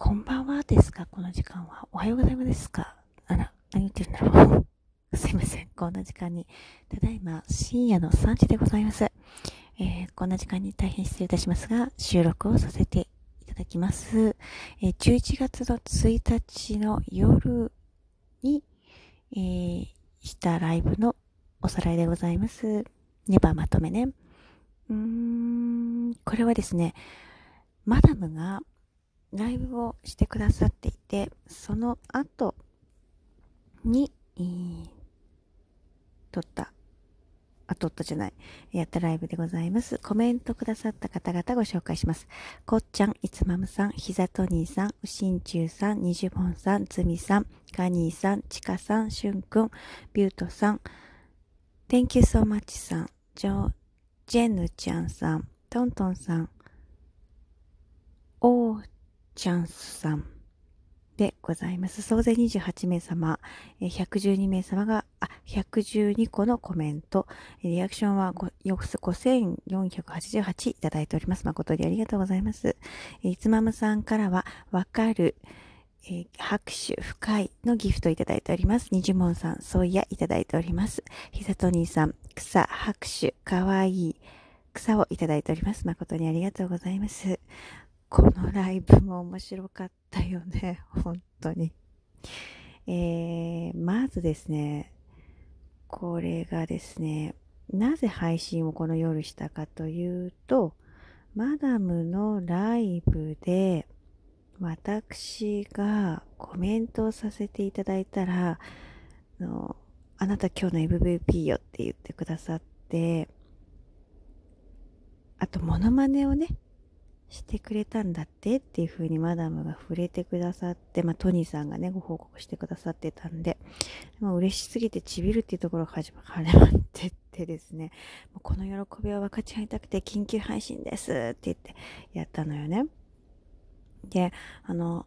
こんばんはですか？この時間は。おはようございますですか？あら、何言ってるんだろう？すいません。こんな時間に。ただいま、深夜の3時でございます。えー、こんな時間に大変失礼いたしますが、収録をさせていただきます。えー、11月の1日の夜に、えー、したライブのおさらいでございます。ネバーまとめね。うーん、これはですね、マダムがライブをしてくださっていて、その後に、えー、撮った、あ、撮ったじゃない、やったライブでございます。コメントくださった方々ご紹介します。こっちゃん、いつまむさん、ひざとにーさん、うしんちゅうさん、にじゅぼんさん、つみさん、ガニーさん、ちかさん、しゅんくん、ビュートさん、Thank you so much さん、ジョ、ジェンヌちゃんさん、トントンさん、おーチャンスさんでございます。総勢28名様、112名様が、あ、112個のコメント、リアクションは5488いただいております。誠にありがとうございます。いつまむさんからは、わかる、えー、拍手、深いのギフトいただいております。にじもんさん、そういやいただいております。ひさとにさん、草、拍手、かわいい、草をいただいております。誠にありがとうございます。このライブも面白かったよね。本当に。えー、まずですね、これがですね、なぜ配信をこの夜したかというと、マダムのライブで、私がコメントをさせていただいたら、あのあなた今日の MVP よって言ってくださって、あと、モノマネをね、してくれたんだってっていう風にマダムが触れてくださって、まあ、トニーさんがね、ご報告してくださってたんで、もう嬉しすぎてちびるっていうところが始まってってですね、もうこの喜びを分かち合いたくて緊急配信ですって言ってやったのよね。で、あの、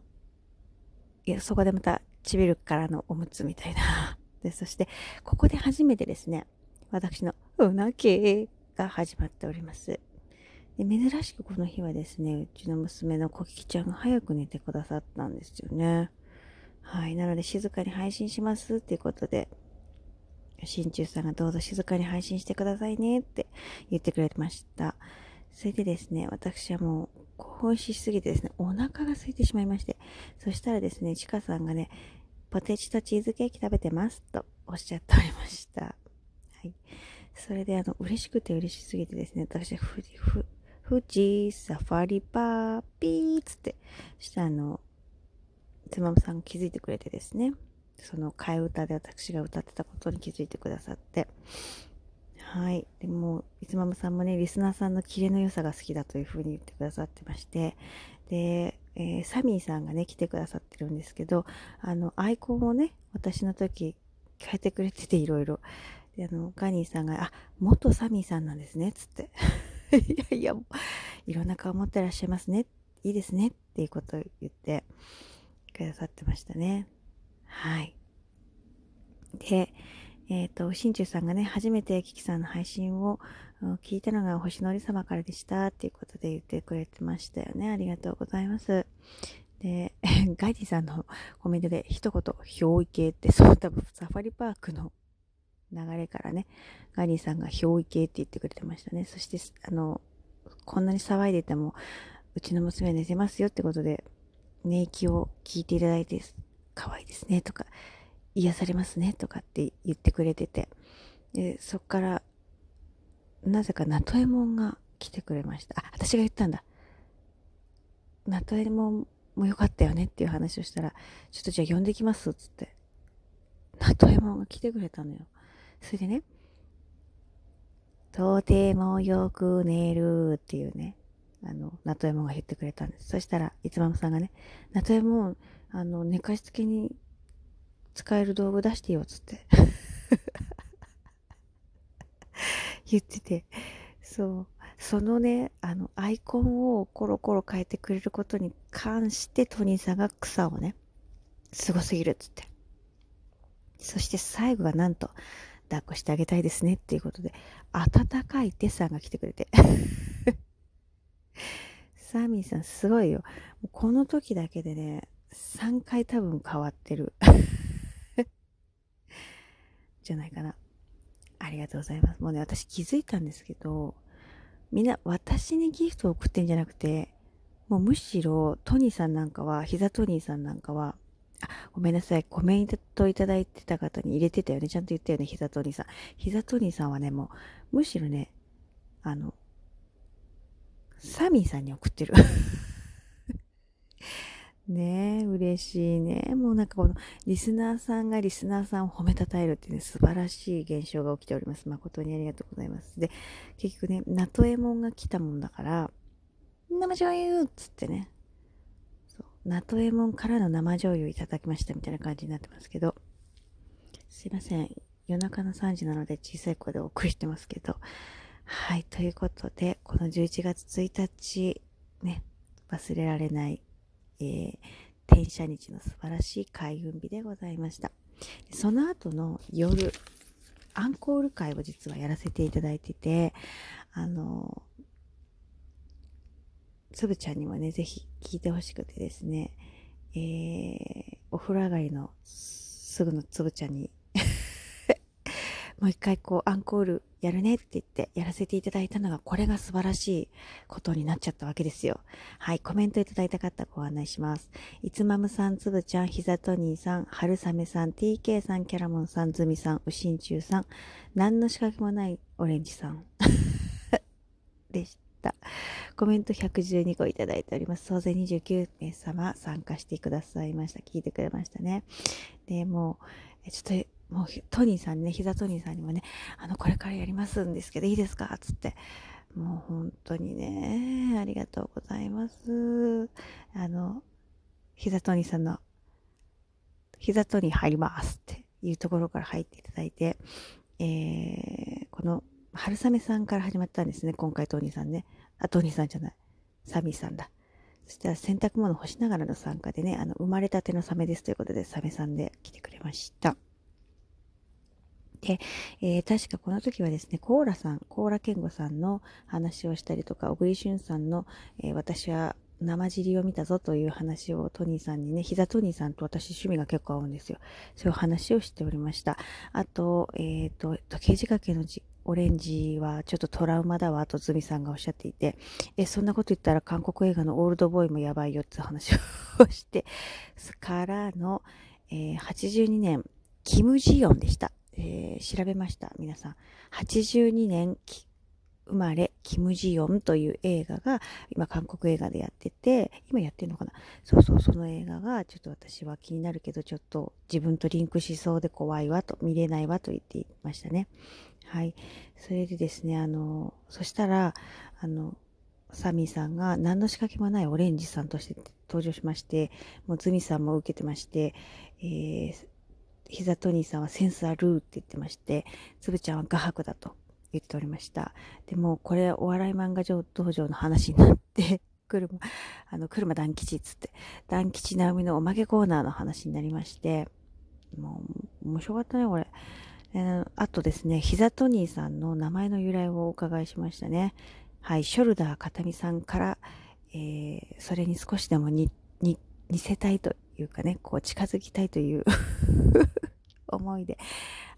いや、そこでまたちびるからのおむつみたいな。で、そして、ここで初めてですね、私のうなけが始まっております。で珍しくこの日はですね、うちの娘のコキキちゃんが早く寝てくださったんですよね。はい。なので静かに配信しますっていうことで、新中さんがどうぞ静かに配信してくださいねって言ってくれました。それでですね、私はもう興奮しすぎてですね、お腹が空いてしまいまして、そしたらですね、ちかさんがね、ポテチとチーズケーキ食べてますとおっしゃっておりました。はい。それであの、嬉しくて嬉しすぎてですね、私はふ、ふ、富士サファリパーピーっつって、したあの、つまむさんが気づいてくれてですね、その替え歌で私が歌ってたことに気づいてくださって、はい。でも、いつまむさんもね、リスナーさんのキレの良さが好きだというふうに言ってくださってまして、で、えー、サミーさんがね、来てくださってるんですけど、あの、アイコンをね、私の時変えてくれてていろいろ。で、あの、ガニーさんが、あ、元サミーさんなんですね、つって。いやいや、いろんな顔持ってらっしゃいますね。いいですね。っていうことを言ってくださってましたね。はい。で、えっ、ー、と、新中さんがね、初めてキキさんの配信を聞いたのが星のり様からでしたっていうことで言ってくれてましたよね。ありがとうございます。で、ガイディさんのコメントで一言、憑依系って、その多分サファリパークの流れからね、ガニーさんが憑依系って言ってくれてましたね。そして、あの、こんなに騒いでても、うちの娘は寝てますよってことで、寝息を聞いていただいて、可愛いですねとか、癒されますねとかって言ってくれてて、で、そっから、なぜかナトエモンが来てくれました。あ、私が言ったんだ。ナトエモンも良かったよねっていう話をしたら、ちょっとじゃあ呼んできますっつって。ナトエモンが来てくれたのよ。それでね、とてもよく寝るっていうね、あの、ナトエモンが言ってくれたんです。そしたら、いつまむさんがね、ナトエモン、あの、寝かしつけに使える道具出してよ、つって。言ってて、そう。そのね、あの、アイコンをコロコロ変えてくれることに関して、トニーさんが草をね、すごすぎるっつって。そして最後がなんと、抱っこしてあげたいですねっていうことで、温かいテさんが来てくれて。サーミーさんすごいよ。この時だけでね、3回多分変わってる。じゃないかな。ありがとうございます。もうね、私気づいたんですけど、みんな私にギフトを送ってんじゃなくて、もうむしろトニーさんなんかは、膝トニーさんなんかは、ごめんなさい。コメントいただいてた方に入れてたよね。ちゃんと言ったよね。膝トニーさん。膝トニーさんはね、もう、むしろね、あの、サミーさんに送ってる。ねえ、嬉しいね。もうなんかこのリスナーさんがリスナーさんを褒めたたえるっていうね、素晴らしい現象が起きております。誠にありがとうございます。で、結局ね、ナトエモンが来たもんだから、生醤油っつってね、ナトエモンからの生醤油をいただきましたみたいな感じになってますけど、すいません。夜中の3時なので小さい声でお送りしてますけど、はい、ということで、この11月1日、ね、忘れられないえー、転写日の素晴らしい開運日でございました。その後の夜、アンコール会を実はやらせていただいてて、あの、つぶちゃんにもね、ぜひ聞いてほしくてですね、えー、お風呂上がりのすぐのつぶちゃんに もう一回こうアンコールやるねって言ってやらせていただいたのがこれが素晴らしいことになっちゃったわけですよ。はい、コメントいただいた方ご案内します。いつまむさん、つぶちゃん、ひざとにーさん、はるさめさん、TK さん、キャラモンさん、ずみさん、うしんちゅうさん、何の仕掛けもないオレンジさんでした。コメント112個いただいております。総勢29名様参加してくださいました。聞いてくれましたね。で、もう、ちょっともうトニーさんにね、膝トニーさんにもね、あの、これからやりますんですけど、いいですか？つって。もう本当にね、ありがとうございます。あの、膝トニーさんの、膝トニー入りますっていうところから入っていただいて、えー、この、春雨さんから始まったんですね、今回トニーさんね。あ、トニーさんじゃない。サミーさんだ。そしたら洗濯物干しながらの参加でね、あの、生まれたてのサメですということで、サメさんで来てくれました。で、えー、確かこの時はですね、コーラさん、コーラ健吾さんの話をしたりとか、小栗旬さんの、えー、私は生尻を見たぞという話をトニーさんにね、膝トニーさんと私趣味が結構合うんですよ。そういう話をしておりました。あと、えっ、ー、と、時計仕掛けのじオレンジはちょっとトラウマだわとズミさんがおっしゃっていて、え、そんなこと言ったら韓国映画のオールドボーイもやばいよって話をして、からの、えー、82年、キム・ジヨンでした。えー、調べました。皆さん。82年生まれ、キム・ジヨンという映画が、今韓国映画でやってて、今やってるのかな？そうそう、その映画が、ちょっと私は気になるけど、ちょっと自分とリンクしそうで怖いわと、見れないわと言っていましたね。はい。それでですね、あの、そしたら、あの、サミーさんが何の仕掛けもないオレンジさんとして登場しまして、もうズミさんも受けてまして、えー、膝トニーさんはセンスあるって言ってまして、つぶちゃんは画伯だと言っておりました。でも、これ、お笑い漫画上道場の話になって、車、あの、車団吉っつって、団吉直美のおまけコーナーの話になりまして、もう、面白かったね、これ。え、あとですね、膝トニーさんの名前の由来をお伺いしましたね。はい、ショルダー片見さんから、えー、それに少しでもに似せたいというかね、こう近づきたいという 思いで、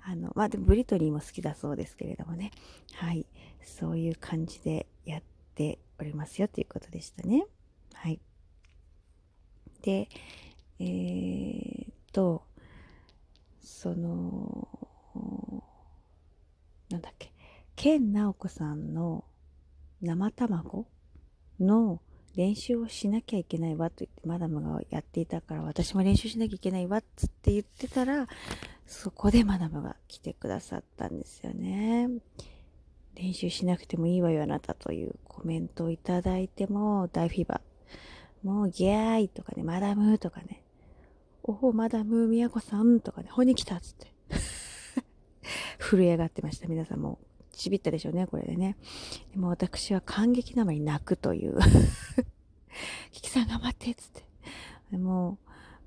あの、まあ、でもブリトニーも好きだそうですけれどもね、はい、そういう感じでやっておりますよということでしたね。はい。で、えー、と、その、なんだっけ、ケンナオコさんの生卵の練習をしなきゃいけないわと言ってマダムがやっていたから私も練習しなきゃいけないわっつって言ってたらそこでマダムが来てくださったんですよね。練習しなくてもいいわよあなたというコメントをいただいても大フィーバー。もうギャーイとかね、マダムとかね、おほ、マダム、みやこさんとかね、ほに来たっつって。震え上がってました。皆さんもちびったでしょうね、これでね。でも私は感激のあまり泣くという。キキさん頑張ってっつって。でも、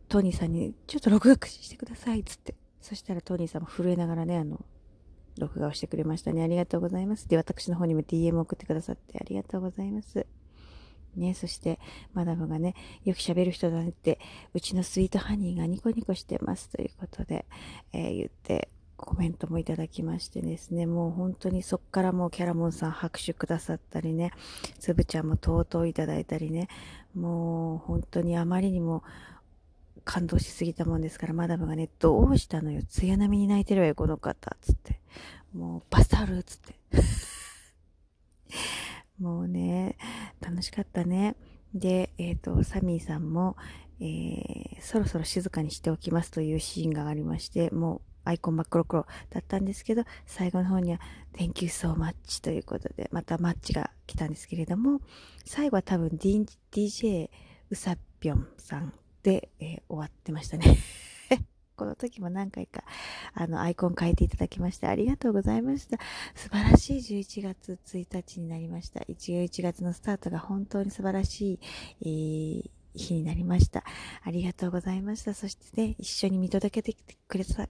トニーさんに、ちょっと録画してくださいっつって。そしたらトニーさんも震えながらね、あの、録画をしてくれましたね。ありがとうございます。で、私の方にも DM 送ってくださってありがとうございます。ね、そしてマダムがね、よく喋る人だねって、うちのスイートハニーがニコニコしてますということで、えー、言ってコメントもいただきましてですね、もう本当にそっからもうキャラモンさん拍手くださったりね、つぶちゃんもとうとういただいたりね、もう本当にあまりにも感動しすぎたもんですから、マダムがね、どうしたのよ、艶波に泣いてるわよ、この方、つって。もうバスタルつって。もうね、楽しかったね。で、えっ、ー、と、サミーさんも、えー、そろそろ静かにしておきますというシーンがありまして、もうアイコン真っ黒黒だったんですけど、最後の方には Thank you so much ということで、またマッチが来たんですけれども、最後は多分 DJ うさぴょんさんで、えー、終わってましたね。この時も何回か、あの、アイコン変えていただきましてありがとうございました。素晴らしい11月1日になりました。11月のスタートが本当に素晴らしい、えー日になりました。ありがとうございました。そしてね、一緒に見届けてくれた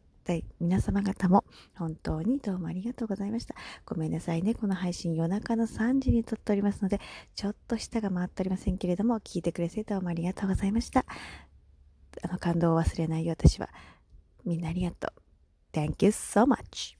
皆様方も本当にどうもありがとうございました。ごめんなさいね。この配信夜中の3時に撮っておりますので、ちょっと舌が回っておりませんけれども、聞いてくれてどうもありがとうございました。あの感動を忘れないよ私は。みんなありがとう。Thank you so much.